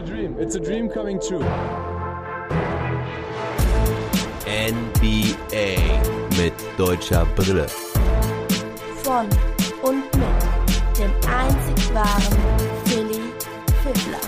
a dream. It's a dream coming true. NBA mit deutscher Brille. Von und mit dem einzig wahren Philly Fiddler.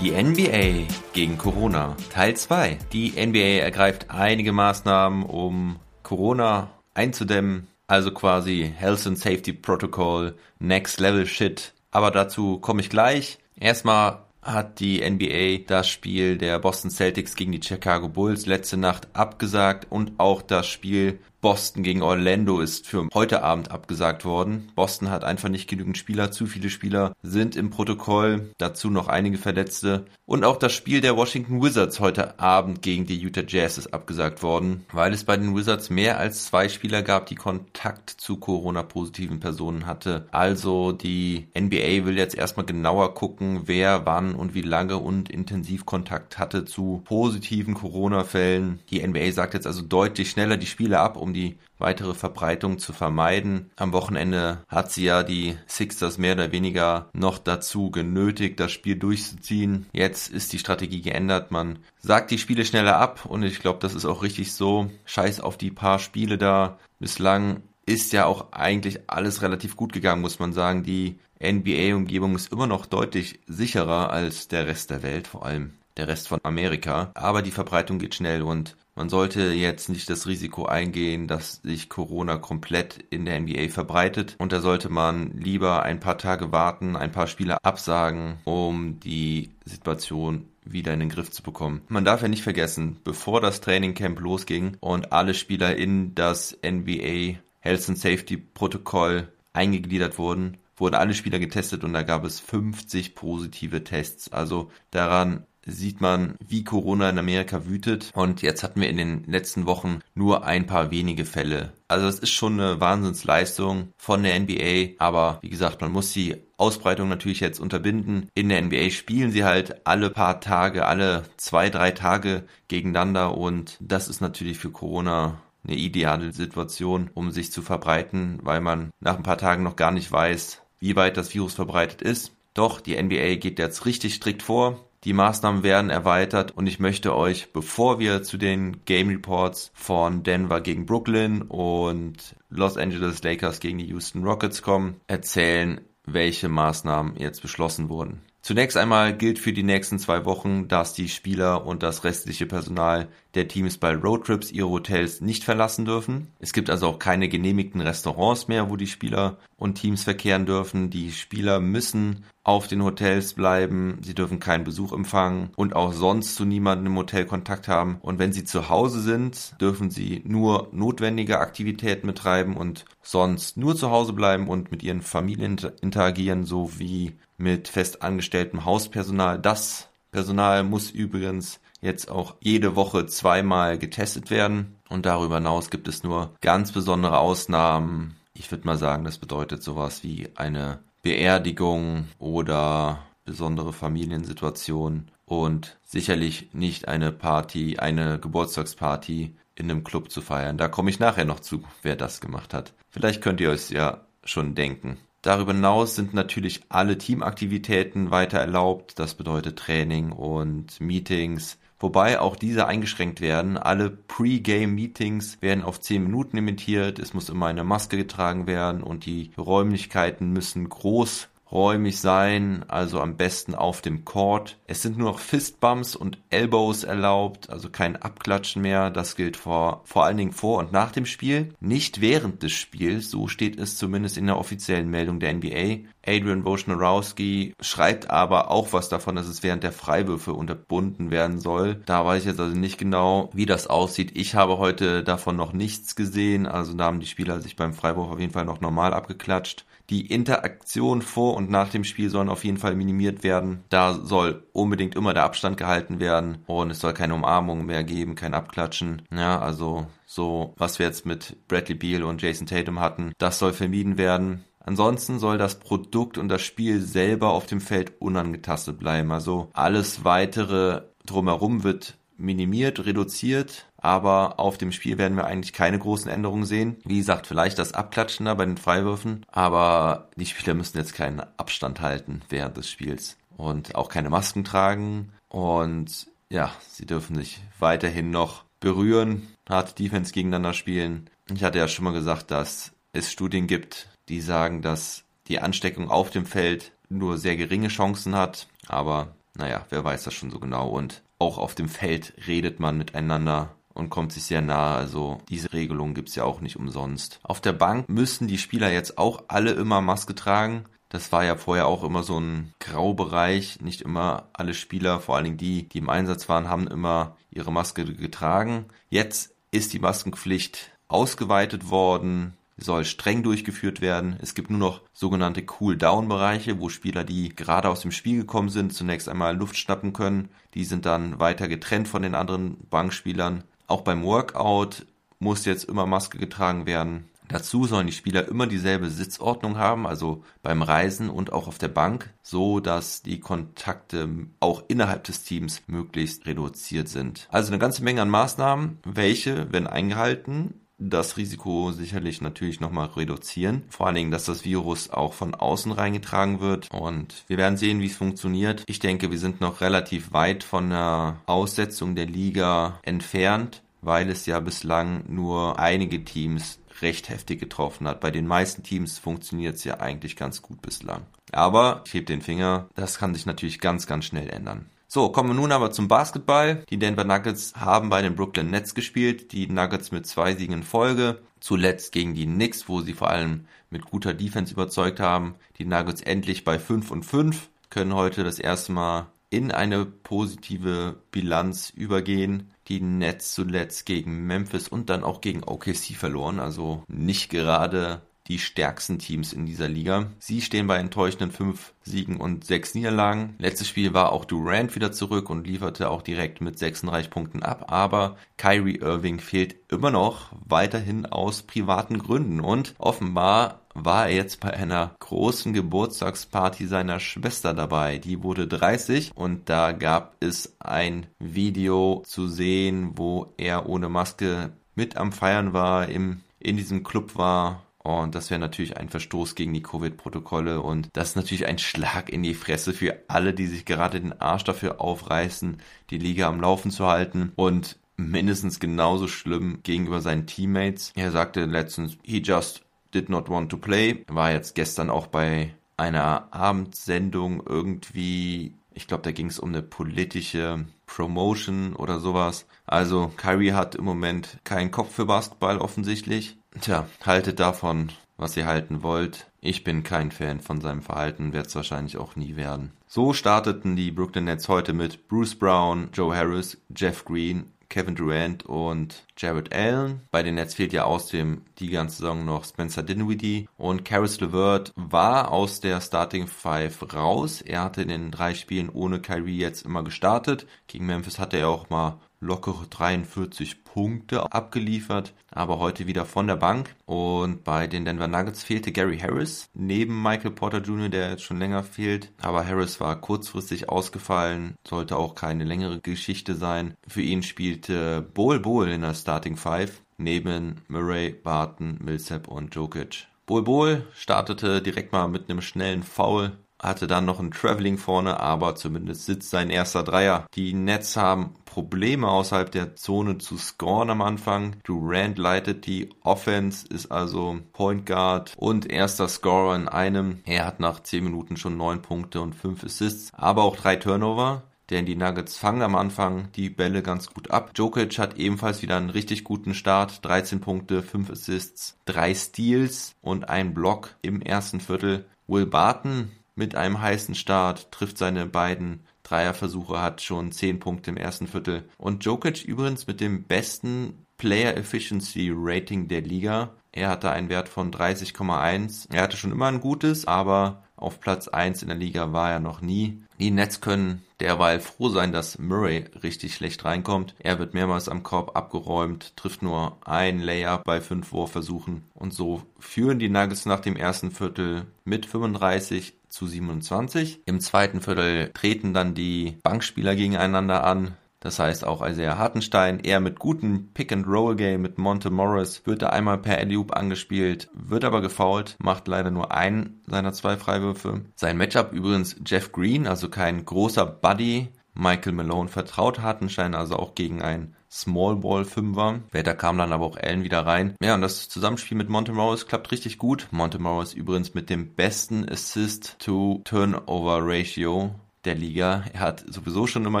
Die NBA gegen Corona, Teil 2. Die NBA ergreift einige Maßnahmen, um Corona einzudämmen. Also quasi Health and Safety Protocol, Next Level Shit. Aber dazu komme ich gleich. Erstmal hat die NBA das Spiel der Boston Celtics gegen die Chicago Bulls letzte Nacht abgesagt und auch das Spiel Boston gegen Orlando ist für heute Abend abgesagt worden. Boston hat einfach nicht genügend Spieler, zu viele Spieler sind im Protokoll, dazu noch einige Verletzte. Und auch das Spiel der Washington Wizards heute Abend gegen die Utah Jazz ist abgesagt worden, weil es bei den Wizards mehr als zwei Spieler gab, die Kontakt zu Corona-positiven Personen hatte. Also die NBA will jetzt erstmal genauer gucken, wer wann und wie lange und intensiv Kontakt hatte zu positiven Corona-Fällen. Die NBA sagt jetzt also deutlich schneller die Spiele ab, um die weitere Verbreitung zu vermeiden. Am Wochenende hat sie ja die Sixers mehr oder weniger noch dazu genötigt, das Spiel durchzuziehen. Jetzt ist die Strategie geändert. Man sagt die Spiele schneller ab und ich glaube, das ist auch richtig so. Scheiß auf die paar Spiele da. Bislang ist ja auch eigentlich alles relativ gut gegangen, muss man sagen. Die NBA-Umgebung ist immer noch deutlich sicherer als der Rest der Welt, vor allem der Rest von Amerika. Aber die Verbreitung geht schnell und man sollte jetzt nicht das Risiko eingehen, dass sich Corona komplett in der NBA verbreitet. Und da sollte man lieber ein paar Tage warten, ein paar Spiele absagen, um die Situation wieder in den Griff zu bekommen. Man darf ja nicht vergessen, bevor das Trainingcamp losging und alle Spieler in das NBA Health and Safety Protokoll eingegliedert wurden, wurden alle Spieler getestet und da gab es 50 positive Tests. Also daran sieht man, wie Corona in Amerika wütet. Und jetzt hatten wir in den letzten Wochen nur ein paar wenige Fälle. Also es ist schon eine Wahnsinnsleistung von der NBA. Aber wie gesagt, man muss die Ausbreitung natürlich jetzt unterbinden. In der NBA spielen sie halt alle paar Tage, alle zwei, drei Tage gegeneinander. Und das ist natürlich für Corona eine ideale Situation, um sich zu verbreiten, weil man nach ein paar Tagen noch gar nicht weiß, wie weit das Virus verbreitet ist. Doch die NBA geht jetzt richtig strikt vor. Die Maßnahmen werden erweitert und ich möchte euch, bevor wir zu den Game Reports von Denver gegen Brooklyn und Los Angeles Lakers gegen die Houston Rockets kommen, erzählen, welche Maßnahmen jetzt beschlossen wurden. Zunächst einmal gilt für die nächsten zwei Wochen, dass die Spieler und das restliche Personal der Teams bei Roadtrips ihre Hotels nicht verlassen dürfen. Es gibt also auch keine genehmigten Restaurants mehr, wo die Spieler und Teams verkehren dürfen. Die Spieler müssen auf den Hotels bleiben, sie dürfen keinen Besuch empfangen und auch sonst zu niemandem im Hotel Kontakt haben. Und wenn sie zu Hause sind, dürfen sie nur notwendige Aktivitäten betreiben und sonst nur zu Hause bleiben und mit ihren Familien interagieren, sowie mit festangestelltem Hauspersonal. Das Personal muss übrigens jetzt auch jede Woche zweimal getestet werden. Und darüber hinaus gibt es nur ganz besondere Ausnahmen. Ich würde mal sagen, das bedeutet sowas wie eine Beerdigung oder besondere Familiensituation und sicherlich nicht eine Party, eine Geburtstagsparty in einem Club zu feiern. Da komme ich nachher noch zu, wer das gemacht hat. Vielleicht könnt ihr euch ja schon denken. Darüber hinaus sind natürlich alle Teamaktivitäten weiter erlaubt. Das bedeutet Training und Meetings. Wobei auch diese eingeschränkt werden. Alle Pre-Game-Meetings werden auf 10 Minuten limitiert. Es muss immer eine Maske getragen werden und die Räumlichkeiten müssen groß räumig sein, also am besten auf dem Court. Es sind nur noch Fistbumps und Elbows erlaubt, also kein Abklatschen mehr. Das gilt vor, vor allen Dingen vor und nach dem Spiel. Nicht während des Spiels, so steht es zumindest in der offiziellen Meldung der NBA. Adrian Wojnarowski schreibt aber auch was davon, dass es während der Freiwürfe unterbunden werden soll. Da weiß ich jetzt also nicht genau, wie das aussieht. Ich habe heute davon noch nichts gesehen, also da haben die Spieler sich beim Freiwurf auf jeden Fall noch normal abgeklatscht. Die Interaktion vor und nach dem Spiel sollen auf jeden Fall minimiert werden. Da soll unbedingt immer der Abstand gehalten werden und es soll keine Umarmung mehr geben, kein Abklatschen. Ja, also so, was wir jetzt mit Bradley Beal und Jason Tatum hatten, das soll vermieden werden. Ansonsten soll das Produkt und das Spiel selber auf dem Feld unangetastet bleiben. Also alles weitere drumherum wird minimiert, reduziert, aber auf dem Spiel werden wir eigentlich keine großen Änderungen sehen. Wie gesagt, vielleicht das Abklatschen da bei den Freiwürfen, aber die Spieler müssen jetzt keinen Abstand halten während des Spiels. und auch keine Masken tragen. Und ja, sie dürfen sich weiterhin noch berühren, harte Defense gegeneinander spielen. Ich hatte ja schon mal gesagt, dass es Studien gibt, die sagen, dass die Ansteckung auf dem Feld nur sehr geringe Chancen hat. Aber naja, wer weiß das schon so genau. Und auch auf dem Feld redet man miteinander und kommt sich sehr nahe. Also diese Regelung gibt's ja auch nicht umsonst. Auf der Bank müssen die Spieler jetzt auch alle immer Maske tragen. Das war ja vorher auch immer so ein Graubereich. Nicht immer alle Spieler, vor allen Dingen die, die im Einsatz waren, haben immer ihre Maske getragen. Jetzt ist die Maskenpflicht ausgeweitet worden soll streng durchgeführt werden. Es gibt nur noch sogenannte Cool-Down-Bereiche, wo Spieler, die gerade aus dem Spiel gekommen sind, zunächst einmal Luft schnappen können. Die sind dann weiter getrennt von den anderen Bankspielern. Auch beim Workout muss jetzt immer Maske getragen werden. Dazu sollen die Spieler immer dieselbe Sitzordnung haben, also beim Reisen und auch auf der Bank, so dass die Kontakte auch innerhalb des Teams möglichst reduziert sind. Also eine ganze Menge an Maßnahmen, welche, wenn eingehalten, das Risiko sicherlich natürlich nochmal reduzieren. Vor allen Dingen, dass das Virus auch von außen reingetragen wird. Und wir werden sehen, wie es funktioniert. Ich denke, wir sind noch relativ weit von der Aussetzung der Liga entfernt, weil es ja bislang nur einige Teams recht heftig getroffen hat. Bei den meisten Teams funktioniert es ja eigentlich ganz gut bislang. Aber ich heb den Finger, das kann sich natürlich ganz, ganz schnell ändern. So, kommen wir nun aber zum Basketball. Die Denver Nuggets haben bei den Brooklyn Nets gespielt. Die Nuggets mit zwei Siegen in Folge. Zuletzt gegen die Knicks, wo sie vor allem mit guter Defense überzeugt haben. Die Nuggets endlich bei 5 und 5 können heute das erste Mal in eine positive Bilanz übergehen. Die Nets zuletzt gegen Memphis und dann auch gegen OKC verloren. Also nicht gerade die stärksten Teams in dieser Liga. Sie stehen bei enttäuschenden fünf Siegen und sechs Niederlagen. Letztes Spiel war auch Durant wieder zurück und lieferte auch direkt mit 36 Punkten ab, aber Kyrie Irving fehlt immer noch weiterhin aus privaten Gründen und offenbar war er jetzt bei einer großen Geburtstagsparty seiner Schwester dabei. Die wurde 30 und da gab es ein Video zu sehen, wo er ohne Maske mit am Feiern war, im, in diesem Club war und das wäre natürlich ein Verstoß gegen die Covid-Protokolle und das ist natürlich ein Schlag in die Fresse für alle, die sich gerade den Arsch dafür aufreißen, die Liga am Laufen zu halten. Und mindestens genauso schlimm gegenüber seinen Teammates. Er sagte letztens, he just did not want to play. War jetzt gestern auch bei einer Abendsendung irgendwie, ich glaube, da ging es um eine politische Promotion oder sowas. Also Kyrie hat im Moment keinen Kopf für Basketball offensichtlich. Tja, haltet davon, was ihr halten wollt. Ich bin kein Fan von seinem Verhalten, werde es wahrscheinlich auch nie werden. So starteten die Brooklyn Nets heute mit Bruce Brown, Joe Harris, Jeff Green, Kevin Durant und Jared Allen. Bei den Nets fehlt ja außerdem die ganze Saison noch Spencer Dinwiddie und Caris LeVert war aus der Starting Five raus. Er hatte in den drei Spielen ohne Kyrie jetzt immer gestartet. Gegen Memphis hatte er auch mal lockere 43 Punkte abgeliefert, aber heute wieder von der Bank. Und bei den Denver Nuggets fehlte Gary Harris neben Michael Porter Jr., der jetzt schon länger fehlt. Aber Harris war kurzfristig ausgefallen, sollte auch keine längere Geschichte sein. Für ihn spielte Bol Bol in der Starting Five neben Murray, Barton, Millsap und Jokic. Bol Bol startete direkt mal mit einem schnellen Foul hatte dann noch ein Traveling vorne, aber zumindest sitzt sein erster Dreier. Die Nets haben Probleme außerhalb der Zone zu scoren am Anfang. Durant leitet die Offense, ist also Point Guard und erster Scorer in einem. Er hat nach 10 Minuten schon 9 Punkte und 5 Assists, aber auch 3 Turnover denn die Nuggets fangen am Anfang die Bälle ganz gut ab. Jokic hat ebenfalls wieder einen richtig guten Start. 13 Punkte, 5 Assists, 3 Steals und ein Block im ersten Viertel. Will Barton mit einem heißen Start, trifft seine beiden Dreierversuche, hat schon 10 Punkte im ersten Viertel. Und Jokic übrigens mit dem besten Player Efficiency Rating der Liga. Er hatte einen Wert von 30,1. Er hatte schon immer ein gutes, aber auf Platz 1 in der Liga war er noch nie. Die Nets können derweil froh sein, dass Murray richtig schlecht reinkommt. Er wird mehrmals am Korb abgeräumt, trifft nur ein Layup bei fünf Wurfversuchen. Und so führen die Nuggets nach dem ersten Viertel mit 35 zu 27. Im zweiten Viertel treten dann die Bankspieler gegeneinander an. Das heißt auch Isaiah Hartenstein eher mit gutem Pick-and-Roll-Game mit Monte Morris wird da einmal per Alley-Oop angespielt, wird aber gefoult, macht leider nur einen seiner zwei Freiwürfe. Sein Matchup übrigens Jeff Green, also kein großer Buddy. Michael Malone vertraut Hartenstein also auch gegen einen Small Ball Fünfer. Später kam dann aber auch Allen wieder rein. Ja, und das Zusammenspiel mit Monte Morris klappt richtig gut. Monte Morris übrigens mit dem besten Assist to Turnover Ratio der Liga. Er hat sowieso schon immer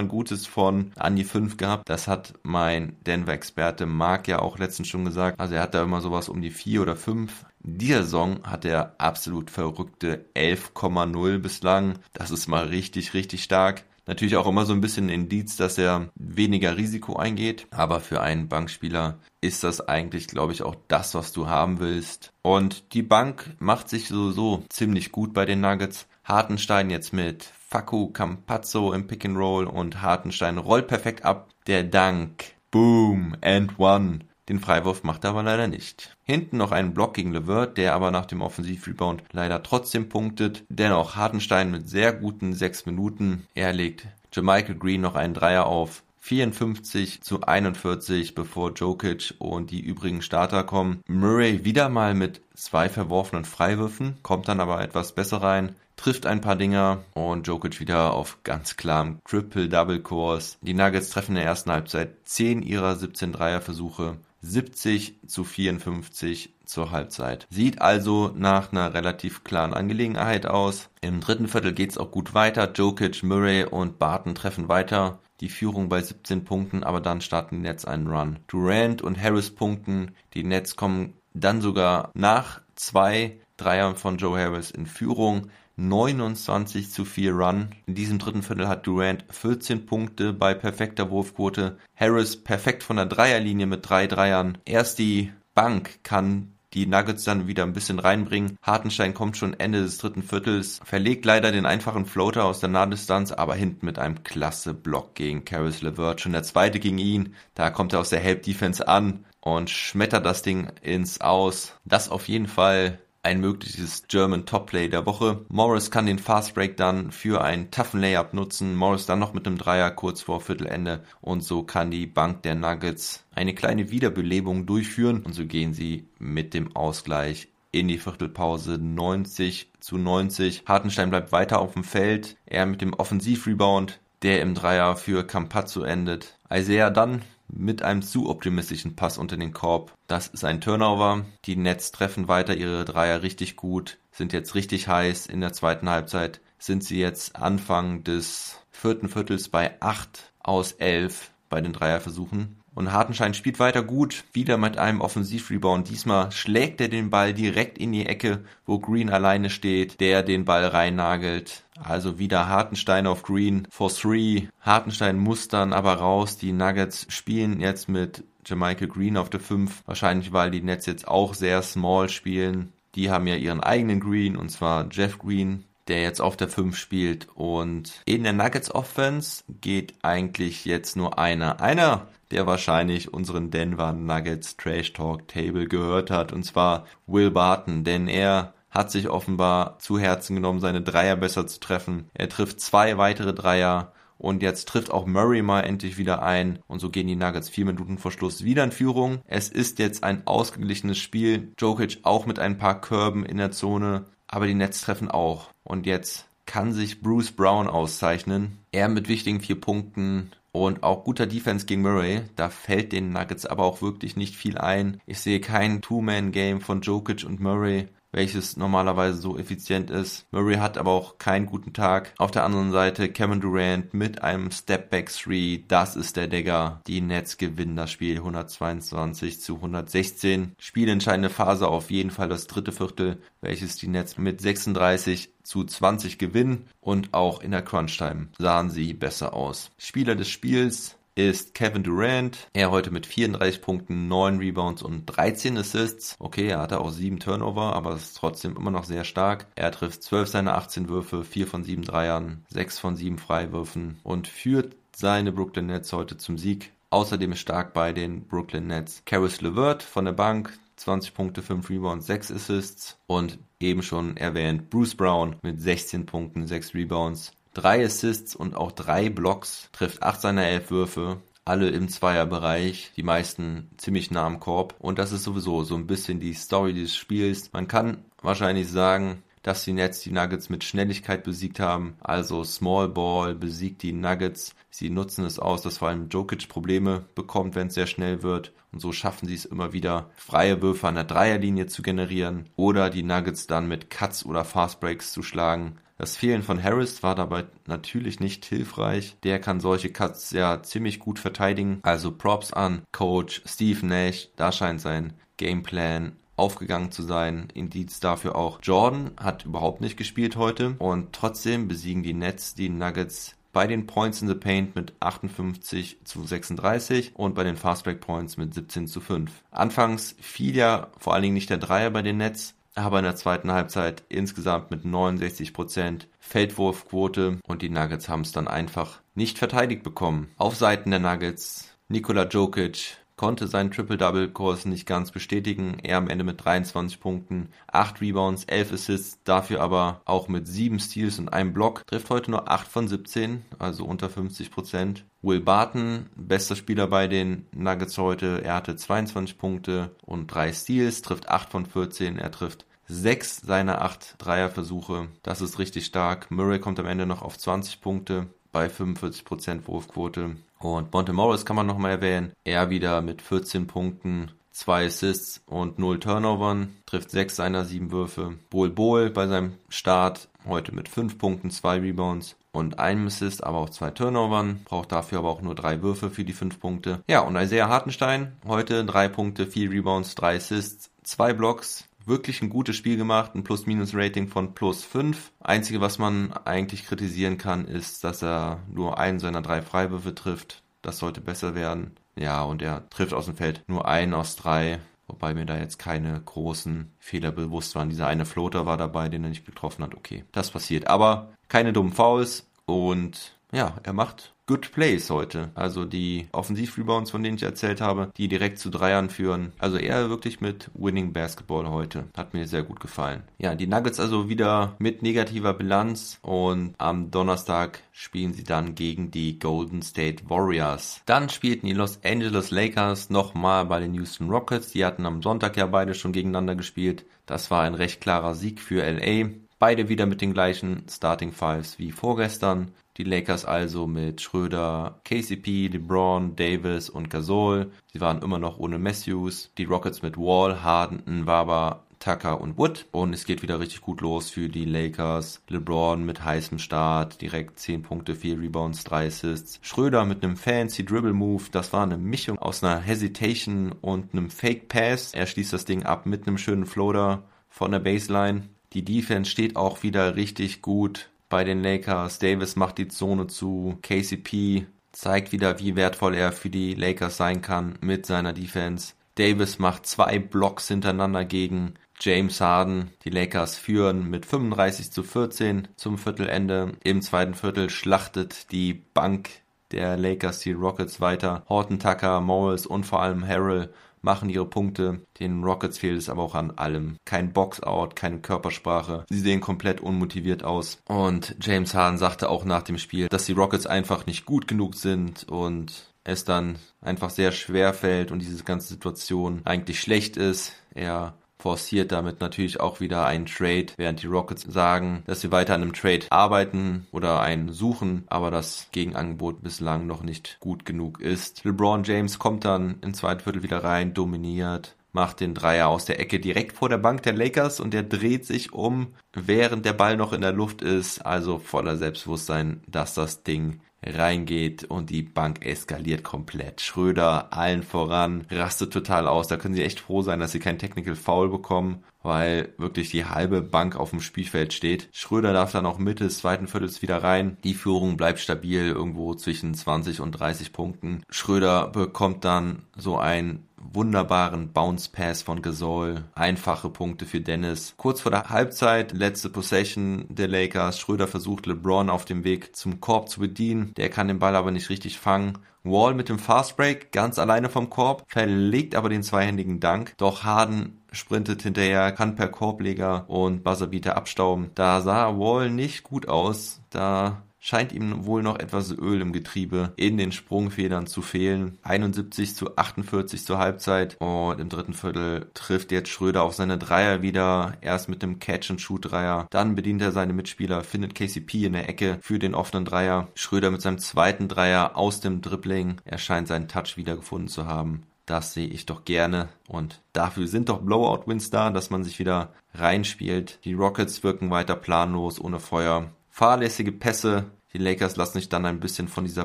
ein gutes von an die 5 gehabt. Das hat mein Denver-Experte Mark ja auch letztens schon gesagt. Also er hat da immer sowas um die 4 oder 5. Dieser Saison hat er absolut verrückte 11,0 bislang. Das ist mal richtig, richtig stark. Natürlich auch immer so ein bisschen Indiz, dass er weniger Risiko eingeht. Aber für einen Bankspieler ist das eigentlich, glaube ich, auch das, was du haben willst. Und die Bank macht sich sowieso ziemlich gut bei den Nuggets. Hartenstein jetzt mit Faku Campazzo im Pick and Roll und Hartenstein rollt perfekt ab. Der Dank. Boom. And one. Den Freiwurf macht er aber leider nicht. Hinten noch einen Block gegen Levert, der aber nach dem Offensivrebound leider trotzdem punktet. Dennoch Hartenstein mit sehr guten sechs Minuten. Er legt Jermichael Green noch einen Dreier auf. 54 zu 41, bevor Jokic und die übrigen Starter kommen. Murray wieder mal mit zwei verworfenen Freiwürfen, kommt dann aber etwas besser rein trifft ein paar Dinger und Jokic wieder auf ganz klarem Triple-Double-Kurs. Die Nuggets treffen in der ersten Halbzeit 10 ihrer 17 Dreierversuche, 70 zu 54 zur Halbzeit. Sieht also nach einer relativ klaren Angelegenheit aus. Im dritten Viertel geht's auch gut weiter. Jokic, Murray und Barton treffen weiter. Die Führung bei 17 Punkten, aber dann starten die Nets einen Run. Durant und Harris punkten. Die Nets kommen dann sogar nach zwei Dreiern von Joe Harris in Führung. 29 zu 4 Run. In diesem dritten Viertel hat Durant 14 Punkte bei perfekter Wurfquote. Harris perfekt von der Dreierlinie mit drei Dreiern. Erst die Bank kann die Nuggets dann wieder ein bisschen reinbringen. Hartenstein kommt schon Ende des dritten Viertels, verlegt leider den einfachen Floater aus der Nahdistanz, aber hinten mit einem klasse Block gegen Caris LeVert. Schon der zweite gegen ihn. Da kommt er aus der Help Defense an und schmettert das Ding ins Aus. Das auf jeden Fall ein mögliches German Topplay der Woche. Morris kann den Fast Break dann für einen toughen Layup nutzen. Morris dann noch mit einem Dreier kurz vor Viertelende und so kann die Bank der Nuggets eine kleine Wiederbelebung durchführen und so gehen sie mit dem Ausgleich in die Viertelpause 90 zu 90. Hartenstein bleibt weiter auf dem Feld. Er mit dem Offensivrebound, der im Dreier für Campazzo endet. Isaiah dann mit einem zu optimistischen Pass unter den Korb. Das ist ein Turnover. Die Nets treffen weiter ihre Dreier richtig gut, sind jetzt richtig heiß. In der zweiten Halbzeit sind sie jetzt Anfang des vierten Viertels bei 8 aus 11 bei den Dreierversuchen. Und Hartenschein spielt weiter gut, wieder mit einem Offensivrebound. Diesmal schlägt er den Ball direkt in die Ecke, wo Green alleine steht, der den Ball reinnagelt. Also wieder Hartenstein auf Green for three. Hartenstein muss dann aber raus. Die Nuggets spielen jetzt mit Jermichael Green auf der 5. Wahrscheinlich, weil die Nets jetzt auch sehr small spielen. Die haben ja ihren eigenen Green und zwar Jeff Green, der jetzt auf der 5 spielt. Und in der Nuggets Offense geht eigentlich jetzt nur einer. Einer der wahrscheinlich unseren Denver Nuggets Trash Talk Table gehört hat, und zwar Will Barton, denn er hat sich offenbar zu Herzen genommen, seine Dreier besser zu treffen. Er trifft zwei weitere Dreier und jetzt trifft auch Murray mal endlich wieder ein. Und so gehen die Nuggets vier Minuten vor Schluss wieder in Führung. Es ist jetzt ein ausgeglichenes Spiel. Jokic auch mit ein paar Körben in der Zone. Aber die Nets treffen auch. Und jetzt kann sich Bruce Brown auszeichnen. Er mit wichtigen vier Punkten und auch guter Defense gegen Murray. Da fällt den Nuggets aber auch wirklich nicht viel ein. Ich sehe kein Two-Man-Game von Jokic und Murray welches normalerweise so effizient ist. Murray hat aber auch keinen guten Tag. Auf der anderen Seite Kevin Durant mit einem Stepback 3. Das ist der Digger. Die Nets gewinnen das Spiel 122 zu 116. Spielentscheidende Phase auf jeden Fall das dritte Viertel, welches die Nets mit 36 zu 20 gewinnen und auch in der Crunch-Time sahen sie besser aus. Spieler des Spiels ist Kevin Durant. Er heute mit 34 Punkten, 9 Rebounds und 13 Assists. Okay, er hatte auch 7 Turnover, aber es ist trotzdem immer noch sehr stark. Er trifft 12 seiner 18 Würfe, 4 von 7 Dreiern, 6 von 7 Freiwürfen und führt seine Brooklyn Nets heute zum Sieg. Außerdem ist stark bei den Brooklyn Nets Caris LeVert von der Bank, 20 Punkte, 5 Rebounds, 6 Assists und eben schon erwähnt Bruce Brown mit 16 Punkten, 6 Rebounds, drei Assists und auch drei Blocks, trifft acht seiner elf Würfe, alle im Zweierbereich, die meisten ziemlich nah am Korb. Und das ist sowieso so ein bisschen die Story des Spiels. Man kann wahrscheinlich sagen, dass die Nets die Nuggets mit Schnelligkeit besiegt haben. Also Small Ball besiegt die Nuggets. Sie nutzen es aus, dass vor allem Jokic Probleme bekommt, wenn es sehr schnell wird. Und so schaffen sie es immer wieder, freie Würfe an der Dreierlinie zu generieren oder die Nuggets dann mit Cuts oder Fast Breaks zu schlagen. Das Fehlen von Harris war dabei natürlich nicht hilfreich. Der kann solche Cuts ja ziemlich gut verteidigen. Also Props an Coach Steve Nash. Da scheint sein Gameplan aufgegangen zu sein. Indiz dafür auch. Jordan hat überhaupt nicht gespielt heute und trotzdem besiegen die Nets die Nuggets bei den Points in the Paint mit 58 zu 36 und bei den Fastback Points mit 17 zu 5. Anfangs fiel ja vor allen Dingen nicht der Dreier bei den Nets, aber in der zweiten Halbzeit insgesamt mit 69% Feldwurfquote und die Nuggets haben es dann einfach nicht verteidigt bekommen. Auf Seiten der Nuggets Nikola Jokic konnte seinen Triple-Double-Kurs nicht ganz bestätigen. Er am Ende mit 23 Punkten, 8 Rebounds, 11 Assists, dafür aber auch mit 7 Steals und einem Block. Trifft heute nur 8 von 17, also unter 50 Prozent. Will Barton, bester Spieler bei den Nuggets heute. Er hatte 22 Punkte und 3 Steals, trifft 8 von 14. Er trifft sechs seiner acht Dreierversuche. Das ist richtig stark. Murray kommt am Ende noch auf 20 Punkte bei 45% Wurfquote. Und Monte Morris kann man nochmal erwähnen. Er wieder mit 14 Punkten, 2 Assists und 0 Turnovern, trifft 6 seiner 7 Würfe. Bol Bol bei seinem Start heute mit 5 Punkten, 2 Rebounds und einem Assist, aber auch 2 Turnovern. Braucht dafür aber auch nur 3 Würfe für die 5 Punkte. Ja, und Isaiah Hartenstein heute 3 Punkte, 4 Rebounds, 3 Assists, 2 Blocks, wirklich ein gutes Spiel gemacht, ein Plus-Minus-Rating von plus 5. Einzige, was man eigentlich kritisieren kann, ist, dass er nur einen seiner drei Freiwürfe trifft. Das sollte besser werden. Ja, und er trifft aus dem Feld nur einen aus drei, wobei mir da jetzt keine großen Fehler bewusst waren. Dieser eine Floater war dabei, den er nicht getroffen hat. Okay, das passiert. Aber keine dummen Fouls und ja, er macht Good Plays heute. Also die Offensiv-Rebounds, von denen ich erzählt habe, die direkt zu Dreiern führen. Also eher wirklich mit Winning Basketball heute. Hat mir sehr gut gefallen. Ja, die Nuggets also wieder mit negativer Bilanz und am Donnerstag spielen sie dann gegen die Golden State Warriors. Dann spielten die Los Angeles Lakers nochmal bei den Houston Rockets. Die hatten am Sonntag ja beide schon gegeneinander gespielt. Das war ein recht klarer Sieg für LA. Beide wieder mit den gleichen Starting Fives wie vorgestern. Die Lakers also mit Schröder, KCP, LeBron, Davis und Gasol. Sie waren immer noch ohne Matthews. Die Rockets mit Wall, Harden, Nwaba, Tucker und Wood. Und es geht wieder richtig gut los für die Lakers. LeBron mit heißem Start, direkt 10 Punkte, 4 Rebounds, 3 Assists. Schröder mit einem fancy Dribble Move. Das war eine Mischung aus einer Hesitation und einem Fake Pass. Er schließt das Ding ab mit einem schönen Floater von der Baseline. Die Defense steht auch wieder richtig gut bei den Lakers. Davis macht die Zone zu. KCP zeigt wieder, wie wertvoll er für die Lakers sein kann mit seiner Defense. Davis macht zwei Blocks hintereinander gegen James Harden. Die Lakers führen mit 35 zu 14 zum Viertelende. Im zweiten Viertel schlachtet die Bank der Lakers die Rockets weiter. Horton Tucker, Morris und vor allem Harrell machen ihre Punkte. Den Rockets fehlt es aber auch an allem. Kein Boxout, keine Körpersprache. Sie sehen komplett unmotiviert aus. Und James Harden sagte auch nach dem Spiel, dass die Rockets einfach nicht gut genug sind und es dann einfach sehr schwer fällt und diese ganze Situation eigentlich schlecht ist. Er forciert damit natürlich auch wieder einen Trade, während die Rockets sagen, dass sie weiter an einem Trade arbeiten oder einen suchen, aber das Gegenangebot bislang noch nicht gut genug ist. LeBron James kommt dann im zweiten Viertel wieder rein, dominiert, macht den Dreier aus der Ecke direkt vor der Bank der Lakers und der dreht sich um, während der Ball noch in der Luft ist, also voller Selbstbewusstsein, dass das Ding reingeht und die Bank eskaliert komplett. Schröder allen voran, rastet total aus. Da können sie echt froh sein, dass sie kein Technical Foul bekommen, weil wirklich die halbe Bank auf dem Spielfeld steht. Schröder darf dann auch Mitte des zweiten Viertels wieder rein. Die Führung bleibt stabil irgendwo zwischen 20 und 30 Punkten. Schröder bekommt dann so ein wunderbaren Bounce Pass von Gasol, einfache Punkte für Dennis. Kurz vor der Halbzeit, letzte Possession der Lakers, Schröder versucht LeBron auf dem Weg zum Korb zu bedienen, der kann den Ball aber nicht richtig fangen. Wall mit dem Fast Break ganz alleine vom Korb, verlegt aber den zweihändigen Dank. Doch Harden sprintet hinterher, kann per Korbleger und Buzzerbeater abstauben. Da sah Wall nicht gut aus. Da scheint ihm wohl noch etwas Öl im Getriebe in den Sprungfedern zu fehlen. 71 zu 48 zur Halbzeit und im dritten Viertel trifft jetzt Schröder auf seine Dreier wieder. Erst mit dem Catch-and-Shoot-Dreier. Dann bedient er seine Mitspieler, findet KCP in der Ecke für den offenen Dreier. Schröder mit seinem zweiten Dreier aus dem Dribbling. Er scheint seinen Touch wiedergefunden zu haben. Das sehe ich doch gerne. Und dafür sind doch Blowout-Wins da, dass man sich wieder reinspielt. Die Rockets wirken weiter planlos, ohne Feuer. Fahrlässige Pässe die Lakers lassen sich dann ein bisschen von dieser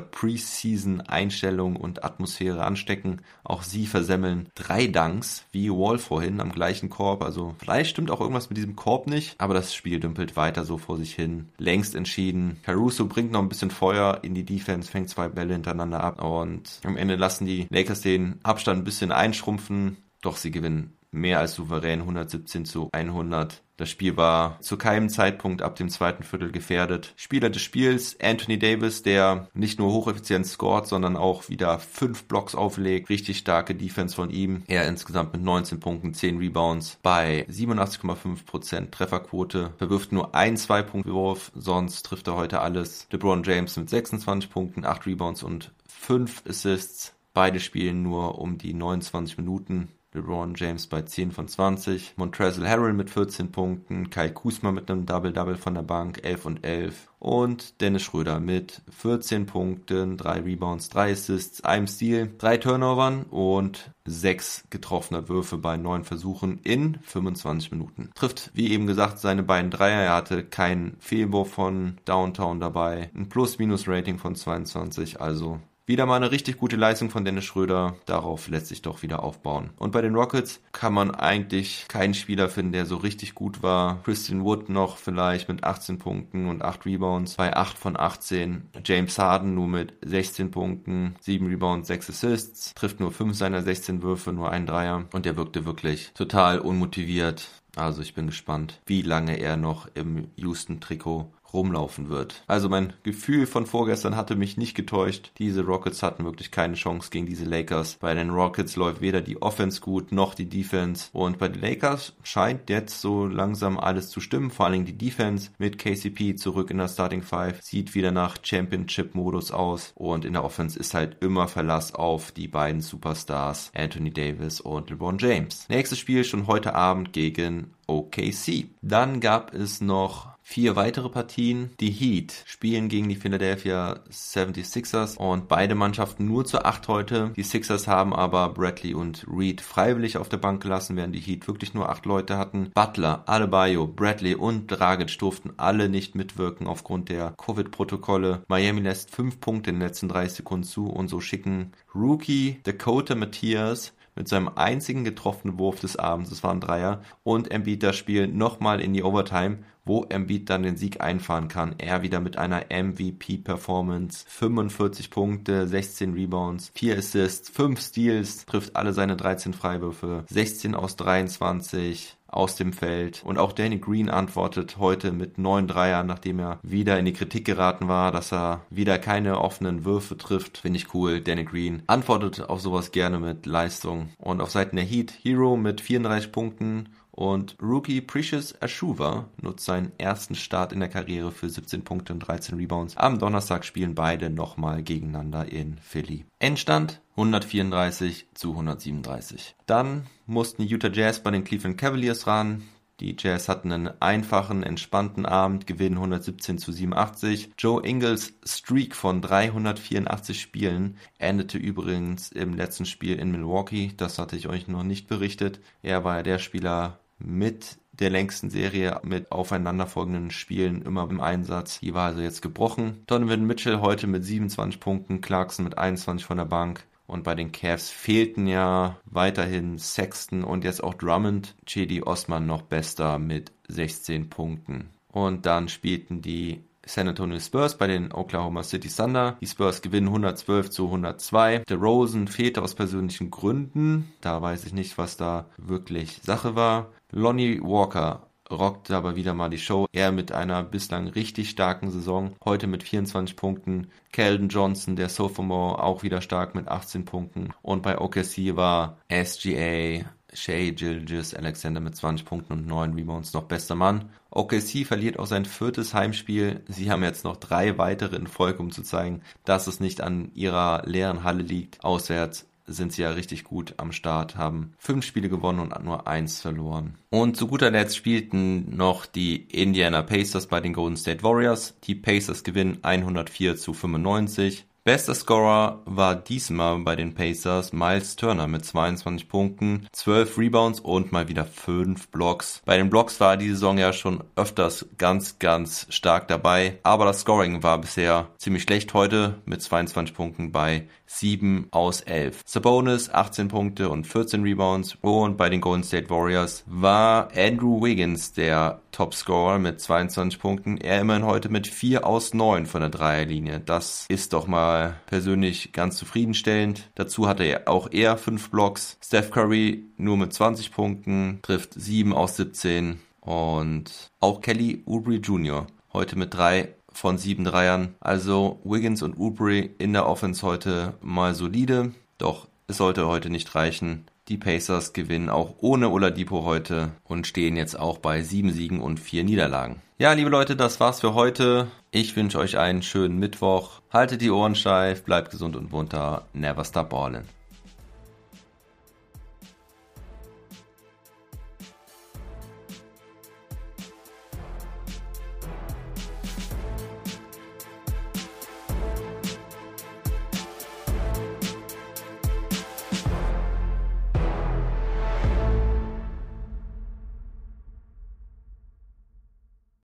Preseason-Einstellung und Atmosphäre anstecken. Auch sie versemmeln drei Dunks, wie Wall vorhin, am gleichen Korb. Also vielleicht stimmt auch irgendwas mit diesem Korb nicht, aber das Spiel dümpelt weiter so vor sich hin. Längst entschieden. Caruso bringt noch ein bisschen Feuer in die Defense, fängt zwei Bälle hintereinander ab und am Ende lassen die Lakers den Abstand ein bisschen einschrumpfen. Doch sie gewinnen mehr als souverän 117 zu 100. Das Spiel war zu keinem Zeitpunkt ab dem zweiten Viertel gefährdet. Spieler des Spiels Anthony Davis, der nicht nur hocheffizient scored, sondern auch wieder fünf Blocks auflegt. Richtig starke Defense von ihm. Er insgesamt mit 19 Punkten, 10 Rebounds bei 87,5% Trefferquote. Verwirft nur ein Zwei-Punkt-Wurf, sonst trifft er heute alles. LeBron James mit 26 Punkten, 8 Rebounds und 5 Assists. Beide spielen nur um die 29 Minuten. LeBron James bei 10 von 20, Montrezl Harrell mit 14 Punkten, Kai Kusma mit einem Double-Double von der Bank, 11 und 11 und Dennis Schröder mit 14 Punkten, 3 Rebounds, 3 Assists, einem Steal, 3 Turnovern und 6 getroffene Würfe bei 9 Versuchen in 25 Minuten. Trifft, wie eben gesagt, seine beiden Dreier. Er hatte keinen Fehlwurf von Downtown dabei. Ein Plus-Minus-Rating von 22, also wieder mal eine richtig gute Leistung von Dennis Schröder. Darauf lässt sich doch wieder aufbauen. Und bei den Rockets kann man eigentlich keinen Spieler finden, der so richtig gut war. Christian Wood noch vielleicht mit 18 Punkten und 8 Rebounds bei 8 von 18. James Harden nur mit 16 Punkten, 7 Rebounds, 6 Assists, trifft nur 5 seiner 16 Würfe, nur ein Dreier. Und er wirkte wirklich total unmotiviert. Also ich bin gespannt, wie lange er noch im Houston-Trikot rumlaufen wird. Also mein Gefühl von vorgestern hatte mich nicht getäuscht. Diese Rockets hatten wirklich keine Chance gegen diese Lakers. Bei den Rockets läuft weder die Offense gut noch die Defense. Und bei den Lakers scheint jetzt so langsam alles zu stimmen. Vor allem die Defense mit KCP zurück in der Starting Five sieht wieder nach Championship-Modus aus. Und in der Offense ist halt immer Verlass auf die beiden Superstars Anthony Davis und LeBron James. Nächstes Spiel schon heute Abend gegen OKC. Dann gab es noch vier weitere Partien. Die Heat spielen gegen die Philadelphia 76ers und beide Mannschaften nur zu acht heute. Die Sixers haben aber Bradley und Reed freiwillig auf der Bank gelassen, während die Heat wirklich nur acht Leute hatten. Butler, Adebayo, Bradley und Dragic durften alle nicht mitwirken aufgrund der Covid-Protokolle. Miami lässt fünf Punkte in den letzten 30 Sekunden zu und so schicken Rookie Dakota Matthias mit seinem einzigen getroffenen Wurf des Abends, das war ein Dreier, und Embiid das Spiel nochmal in die Overtime, wo Embiid dann den Sieg einfahren kann. Er wieder mit einer MVP-Performance, 45 Punkte, 16 Rebounds, 4 Assists, 5 Steals, trifft alle seine 13 Freiwürfe, 16 aus 23, aus dem Feld. Und auch Danny Green antwortet heute mit neun Dreiern, nachdem er wieder in die Kritik geraten war, dass er wieder keine offenen Würfe trifft. Finde ich cool. Danny Green antwortet auf sowas gerne mit Leistung. Und auf Seiten der Heat Hero mit 34 Punkten und Rookie Precious Ashuva nutzt seinen ersten Start in der Karriere für 17 Punkte und 13 Rebounds. Am Donnerstag spielen beide nochmal gegeneinander in Philly. Endstand 134 zu 137. Dann mussten Utah Jazz bei den Cleveland Cavaliers ran. Die Jazz hatten einen einfachen, entspannten Abend, gewinnen 117 zu 87. Joe Ingles Streak von 384 Spielen endete übrigens im letzten Spiel in Milwaukee. Das hatte ich euch noch nicht berichtet. Er war ja der Spieler mit der längsten Serie mit aufeinanderfolgenden Spielen immer im Einsatz. Die war also jetzt gebrochen. Donovan Mitchell heute mit 27 Punkten, Clarkson mit 21 von der Bank. Und bei den Cavs fehlten ja weiterhin Sexton und jetzt auch Drummond. Chedi Osman noch bester mit 16 Punkten. Und dann spielten die San Antonio Spurs bei den Oklahoma City Thunder. Die Spurs gewinnen 112 zu 102. Der Rosen fehlte aus persönlichen Gründen. Da weiß ich nicht, was da wirklich Sache war. Lonnie Walker rockt aber wieder mal die Show. Er mit einer bislang richtig starken Saison. Heute mit 24 Punkten. Keldon Johnson, der Sophomore, auch wieder stark mit 18 Punkten. Und bei OKC war SGA Shea Gilgis Alexander mit 20 Punkten und 9 Rebounds noch bester Mann. OKC verliert auch sein viertes Heimspiel. Sie haben jetzt noch drei weitere in Folge, um zu zeigen, dass es nicht an ihrer leeren Halle liegt. Auswärts sind sie ja richtig gut am Start, haben fünf Spiele gewonnen und nur eins verloren. Und zu guter Letzt spielten noch die Indiana Pacers bei den Golden State Warriors. Die Pacers gewinnen 104 zu 95. Bester Scorer war diesmal bei den Pacers Miles Turner mit 22 Punkten, 12 Rebounds und mal wieder 5 Blocks. Bei den Blocks war die Saison ja schon öfters ganz, ganz stark dabei, aber das Scoring war bisher ziemlich schlecht heute mit 22 Punkten bei 7 aus 11. Sabonis 18 Punkte und 14 Rebounds und bei den Golden State Warriors war Andrew Wiggins der Topscorer mit 22 Punkten. Er immerhin heute mit 4 aus 9 von der Dreierlinie. Das ist doch mal persönlich ganz zufriedenstellend. Dazu hatte er auch er 5 Blocks. Steph Curry nur mit 20 Punkten, trifft 7 aus 17 und auch Kelly Oubre Jr. heute mit 3 von 7 Dreiern. Also Wiggins und Oubre in der Offense heute mal solide. Doch es sollte heute nicht reichen. Die Pacers gewinnen auch ohne Oladipo heute und stehen jetzt auch bei sieben Siegen und vier Niederlagen. Ja, liebe Leute, das war's für heute. Ich wünsche euch einen schönen Mittwoch. Haltet die Ohren steif, bleibt gesund und munter. Never stop ballin'.